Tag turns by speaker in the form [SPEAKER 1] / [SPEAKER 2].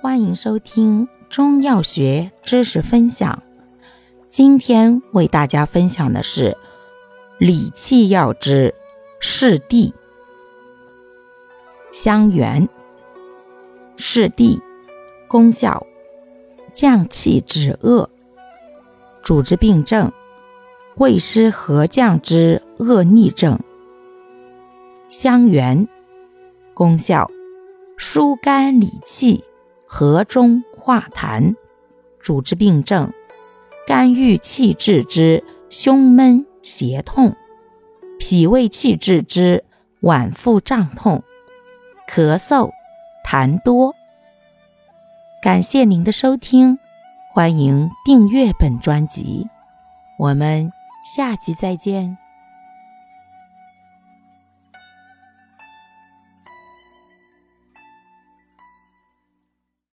[SPEAKER 1] 欢迎收听中药学知识分享。今天为大家分享的是理气药之柿地。香橼，柿地，功效降气止恶，主治病症胃湿和降之恶逆症。香橼，功效疏肝理气。和中化痰，主治病症：肝郁气滞之胸闷胁痛，脾胃气滞之脘腹胀痛，咳嗽痰多。感谢您的收听，欢迎订阅本专辑，我们下集再见。